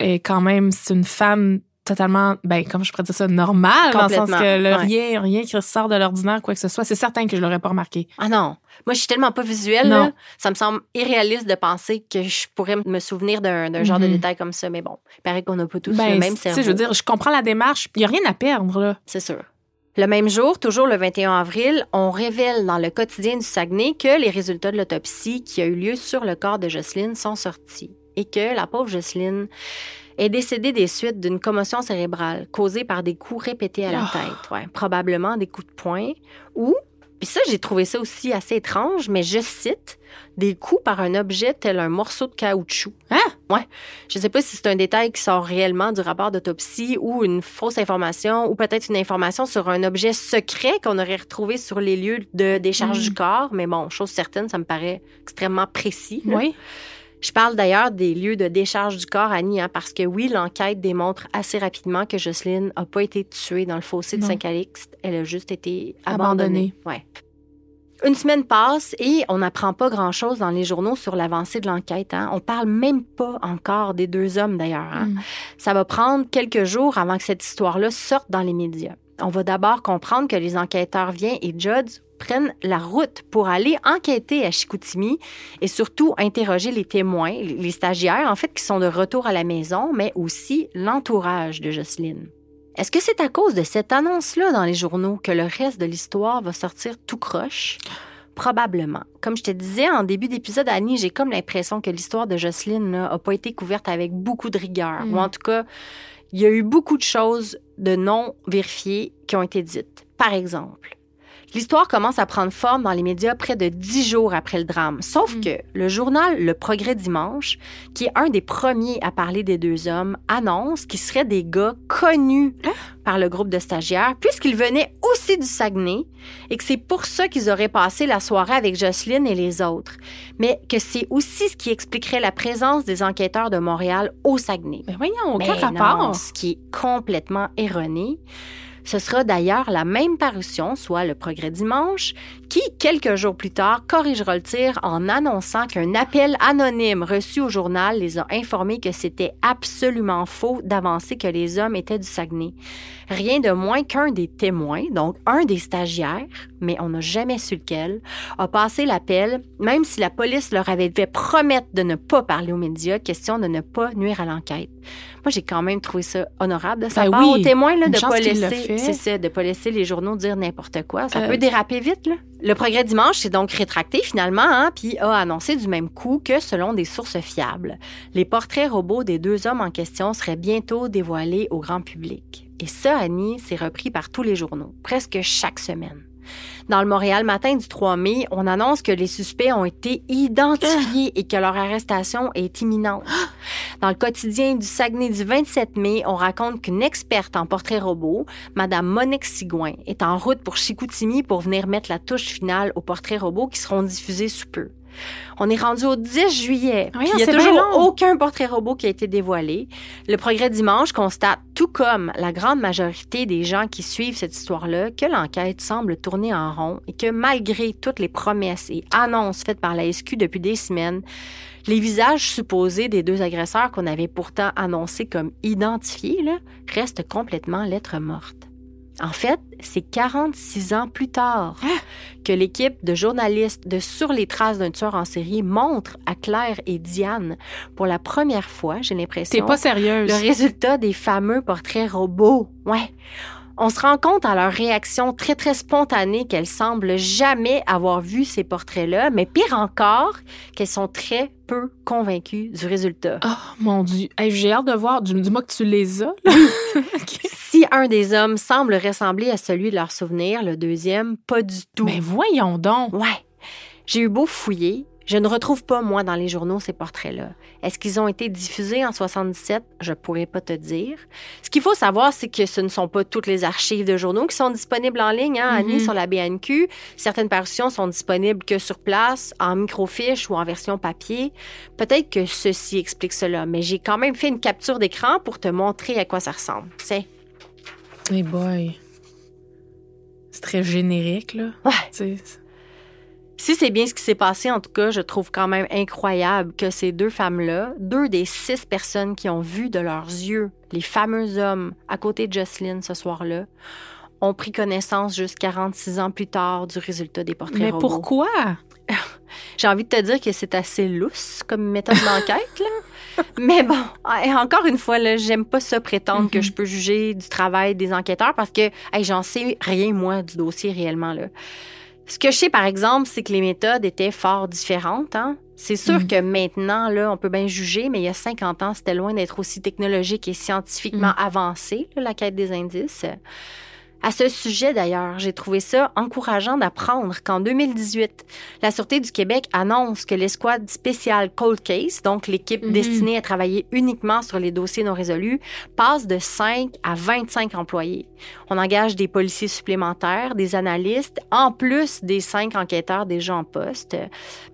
et quand même, c'est une femme totalement, ben, comment je pourrais dire ça, normale, dans le sens que le ouais. rien, rien qui ressort de l'ordinaire, quoi que ce soit. C'est certain que je l'aurais pas remarqué. Ah non. Moi, je suis tellement pas visuelle. Non. là. Ça me semble irréaliste de penser que je pourrais me souvenir d'un genre de Mhm. détail comme ça. Mais bon, il paraît qu'on n'a pas tous le Ben, même tu sais, cerveau. je veux dire, je comprends la démarche. Il y a rien à perdre, là. C'est sûr. Le même jour, toujours le 21 avril, on révèle dans le quotidien du Saguenay que les résultats de l'autopsie qui a eu lieu sur le corps de Jocelyne sont sortis et que la pauvre Jocelyne est décédée des suites d'une commotion cérébrale causée par des coups répétés à la Ah. tête, ouais, probablement des coups de poing ou puis ça j'ai trouvé ça aussi assez étrange, mais je cite des coups par un objet tel un morceau de caoutchouc. Hein? Ouais. Je sais pas si c'est un détail qui sort réellement du rapport d'autopsie ou une fausse information ou peut-être une information sur un objet secret qu'on aurait retrouvé sur les lieux de décharge Mm. du corps. Mais bon, chose certaine, ça me paraît extrêmement précis. là. Oui. Je parle d'ailleurs des lieux de décharge du corps, Annie, hein, parce que oui, l'enquête démontre assez rapidement que Jocelyne n'a pas été tuée dans le fossé de. Saint-Calixte. Elle a juste été Abandonnée. abandonnée. Ouais. Une semaine passe et on n'apprend pas grand-chose dans les journaux sur l'avancée de l'enquête. Hein. On parle même pas encore des deux hommes, d'ailleurs. hein. Mm. Ça va prendre quelques jours avant que cette histoire-là sorte dans les médias. On va d'abord comprendre que les enquêteurs Vien et Judd prennent la route pour aller enquêter à Chicoutimi et surtout interroger les témoins, les stagiaires, en fait, qui sont de retour à la maison, mais aussi l'entourage de Jocelyne. Est-ce que c'est à cause de cette annonce-là dans les journaux que le reste de l'histoire va sortir tout croche? Probablement. Comme je te disais en début d'épisode, Annie, j'ai comme l'impression que l'histoire de Jocelyne n'a pas été couverte avec beaucoup de rigueur. Mm. Ou en tout cas, il y a eu beaucoup de choses de non vérifiées qui ont été dites. Par exemple, l'histoire commence à prendre forme dans les médias près de dix jours après le drame. Sauf Mm. que le journal Le Progrès Dimanche, qui est un des premiers à parler des deux hommes, annonce qu'ils seraient des gars connus par le groupe de stagiaires, puisqu'ils venaient aussi du Saguenay et que c'est pour ça qu'ils auraient passé la soirée avec Jocelyne et les autres. Mais que c'est aussi ce qui expliquerait la présence des enquêteurs de Montréal au Saguenay. Ben voyons, aucun Mais rapport. ce qui est complètement erroné. Ce sera d'ailleurs la même parution, soit le Progrès dimanche, qui, quelques jours plus tard, corrigera le tir en annonçant qu'un appel anonyme reçu au journal les a informés que c'était absolument faux d'avancer que les hommes étaient du Saguenay. Rien de moins qu'un des témoins, donc un des stagiaires, mais on n'a jamais su lequel, a passé l'appel, même si la police leur avait fait promettre de ne pas parler aux médias, question de ne pas nuire à l'enquête. Moi, j'ai quand même trouvé ça honorable de sa Ben part oui, aux témoins là, de chance pas laisser, c'est ça, de pas laisser les journaux dire n'importe quoi. Ça Euh, peut déraper vite. Là. Le Progrès dimanche s'est donc rétracté finalement, hein, puis a annoncé du même coup que, selon des sources fiables, les portraits robots des deux hommes en question seraient bientôt dévoilés au grand public. Et ça, Annie, c'est repris par tous les journaux, presque chaque semaine. Dans le Montréal Matin du 3 mai, on annonce que les suspects ont été identifiés et que leur arrestation est imminente. Dans le quotidien du Saguenay du 27 mai, on raconte qu'une experte en portrait robot, Madame Monique Sigouin, est en route pour Chicoutimi pour venir mettre la touche finale aux portraits robots qui seront diffusés sous peu. On est rendu au 10 juillet. Il n'y a toujours aucun portrait robot qui a été dévoilé. Le progrès dimanche constate, tout comme la grande majorité des gens qui suivent cette histoire-là, que l'enquête semble tourner en rond et que malgré toutes les promesses et annonces faites par la SQ depuis des semaines, les visages supposés des deux agresseurs qu'on avait pourtant annoncés comme identifiés là, restent complètement lettres mortes. En fait, c'est 46 ans plus tard que l'équipe de journalistes de Sur les traces d'un tueur en série montre à Claire et Diane pour la première fois, j'ai T'es l'impression, pas sérieuse. le résultat des fameux portraits robots. Ouais. On se rend compte à leur réaction très, très spontanée qu'elles semblent jamais avoir vu ces portraits-là, mais pire encore, qu'elles sont très peu convaincues du résultat. Oh mon Dieu. Hey, J'ai hâte de voir. Dis-moi que tu les as. là. [LAUGHS] Si un des hommes semble ressembler à celui de leur souvenir, le deuxième, pas du tout. Mais voyons donc. Ouais. J'ai eu beau fouiller, je ne retrouve pas, moi, dans les journaux, ces portraits-là. Est-ce qu'ils ont été diffusés en 77? Je pourrais pas te dire. Ce qu'il faut savoir, c'est que ce ne sont pas toutes les archives de journaux qui sont disponibles en ligne, hein, Annie, Mhm. sur la BNQ. Certaines parutions sont disponibles que sur place, en microfiche ou en version papier. Peut-être que ceci explique cela, mais j'ai quand même fait une capture d'écran pour te montrer à quoi ça ressemble. Tiens. Hey boy. C'est très générique, là. Ouais. Si c'est bien ce qui s'est passé, en tout cas, je trouve quand même incroyable que ces deux femmes-là, deux des six personnes qui ont vu de leurs yeux les fameux hommes à côté de Jocelyn ce soir-là, ont pris connaissance juste 46 ans plus tard du résultat des portraits Mais robots. pourquoi? [LAUGHS] J'ai envie de te dire que c'est assez lousse comme méthode d'enquête, là. Mais bon, encore une fois, là, j'aime pas ça prétendre que Mhm. je peux juger du travail des enquêteurs parce que hey, j'en sais rien, moi, du dossier réellement. Là. Ce que je sais, par exemple, c'est que les méthodes étaient fort différentes. Hein? C'est sûr Mhm. que maintenant, là, on peut bien juger, mais il y a 50 ans, c'était loin d'être aussi technologique et scientifiquement avancé, là, la quête des indices. À ce sujet, d'ailleurs, j'ai trouvé ça encourageant d'apprendre qu'en 2018, la Sûreté du Québec annonce que l'escouade spéciale Cold Case, donc l'équipe Mhm. destinée à travailler uniquement sur les dossiers non résolus, passe de 5 à 25 employés. On engage des policiers supplémentaires, des analystes, en plus des cinq enquêteurs déjà en poste.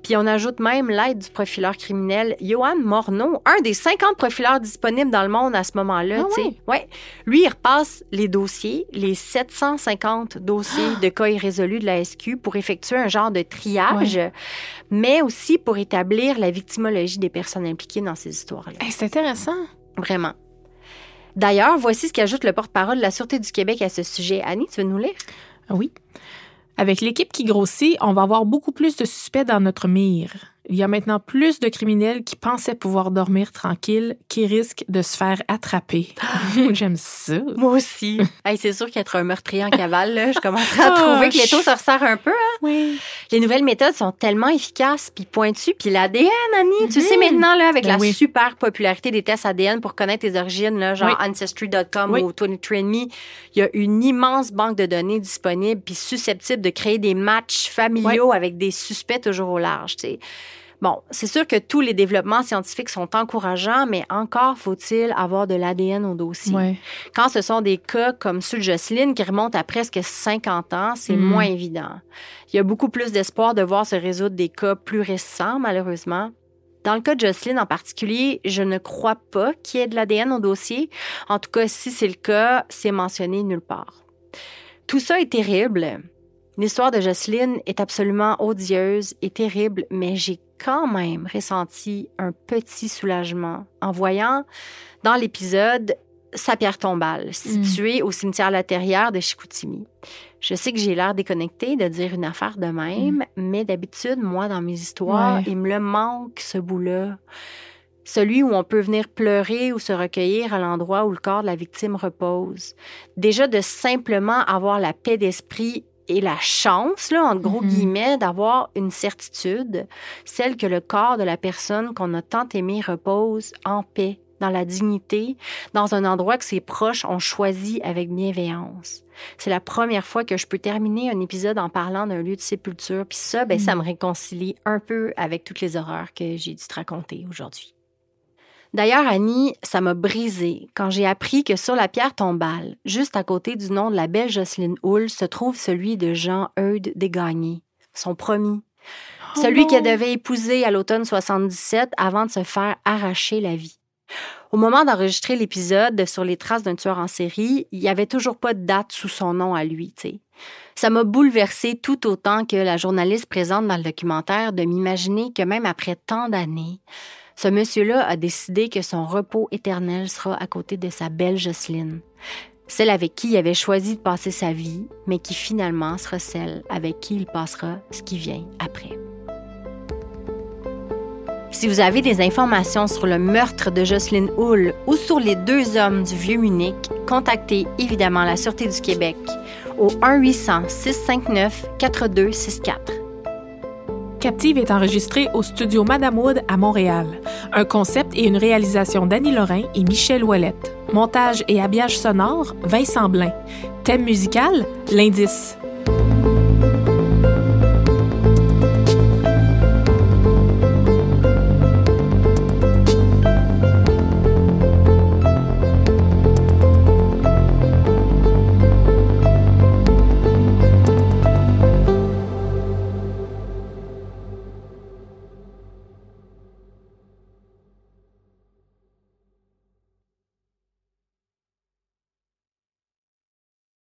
Puis on ajoute même l'aide du profileur criminel Johan Morneau, un des 50 profileurs disponibles dans le monde à ce moment-là. Ah sais. ouais? Lui, il repasse les dossiers, les 750 dossiers de cas irrésolus de la SQ pour effectuer un genre de triage, mais aussi pour établir la victimologie des personnes impliquées dans ces histoires-là. Hey, c'est intéressant. Vraiment. D'ailleurs, voici ce qu'ajoute le porte-parole de la Sûreté du Québec à ce sujet. Annie, tu veux nous lire? Oui. Avec l'équipe qui grossit, on va avoir beaucoup plus de suspects dans notre mire. Il y a maintenant plus de criminels qui pensaient pouvoir dormir tranquille qui risquent de se faire attraper. [GASPS] [LAUGHS] J'aime ça. Moi aussi. hey, c'est sûr qu'être un meurtrier en cavale, là, je commencerai à Ah, [LAUGHS] trouver que les taux se resserrent un peu. hein. Oui. Les nouvelles méthodes sont tellement efficaces puis pointues. Puis l'ADN, Annie, tu sais maintenant, là, avec Ben la oui. super popularité des tests ADN pour connaître tes origines, là, genre Oui. Ancestry.com Oui. ou 23andMe, il y a une immense banque de données disponible puis susceptible de créer des matchs familiaux avec des suspects toujours au large, tu sais. Bon, c'est sûr que tous les développements scientifiques sont encourageants, mais encore faut-il avoir de l'ADN au dossier. Ouais. Quand ce sont des cas comme ceux de Jocelyne qui remontent à presque 50 ans, c'est Mm. moins évident. Il y a beaucoup plus d'espoir de voir se résoudre des cas plus récents, malheureusement. Dans le cas de Jocelyne en particulier, je ne crois pas qu'il y ait de l'ADN au dossier. En tout cas, si c'est le cas, c'est mentionné nulle part. Tout ça est terrible. L'histoire de Jocelyne est absolument odieuse et terrible, mais j'ai quand même ressenti un petit soulagement en voyant dans l'épisode sa pierre tombale, située au cimetière latérrière de Chicoutimi. Je sais que j'ai l'air déconnectée de dire une affaire de même, mais d'habitude, moi, dans mes histoires, Ouais. il me le manque, ce bout-là. Celui où on peut venir pleurer ou se recueillir à l'endroit où le corps de la victime repose. Déjà de simplement avoir la paix d'esprit et la chance, là, en gros Mhm. guillemets, d'avoir une certitude, celle que le corps de la personne qu'on a tant aimé repose en paix, dans la dignité, dans un endroit que ses proches ont choisi avec bienveillance. C'est la première fois que je peux terminer un épisode en parlant d'un lieu de sépulture, puis ça, ben, ça me réconcilie un peu avec toutes les horreurs que j'ai dû te raconter aujourd'hui. D'ailleurs, Annie, ça m'a brisé quand j'ai appris que sur la pierre tombale, juste à côté du nom de la belle Jocelyne Hull, se trouve celui de Jean-Eudes Desgagnés, son promis, Oh Celui qu'elle devait épouser à l'automne 77 avant de se faire arracher la vie. Au moment d'enregistrer l'épisode sur les traces d'un tueur en série, il n'y avait toujours pas de date sous son nom à lui, tu sais. Ça m'a bouleversée tout autant que la journaliste présente dans le documentaire de m'imaginer que même après tant d'années, ce monsieur-là a décidé que son repos éternel sera à côté de sa belle Jocelyne, celle avec qui il avait choisi de passer sa vie, mais qui finalement sera celle avec qui il passera ce qui vient après. Si vous avez des informations sur le meurtre de Jocelyne Hull ou sur les deux hommes du Vieux-Munich, contactez évidemment la Sûreté du Québec au 1-800-659-4264. Captive est enregistrée au studio Madame Wood à Montréal. Un concept et une réalisation d'Annie Lorrain et Michel Ouellette. Montage et habillage sonore, Vincent Blain. Thème musical, l'indice.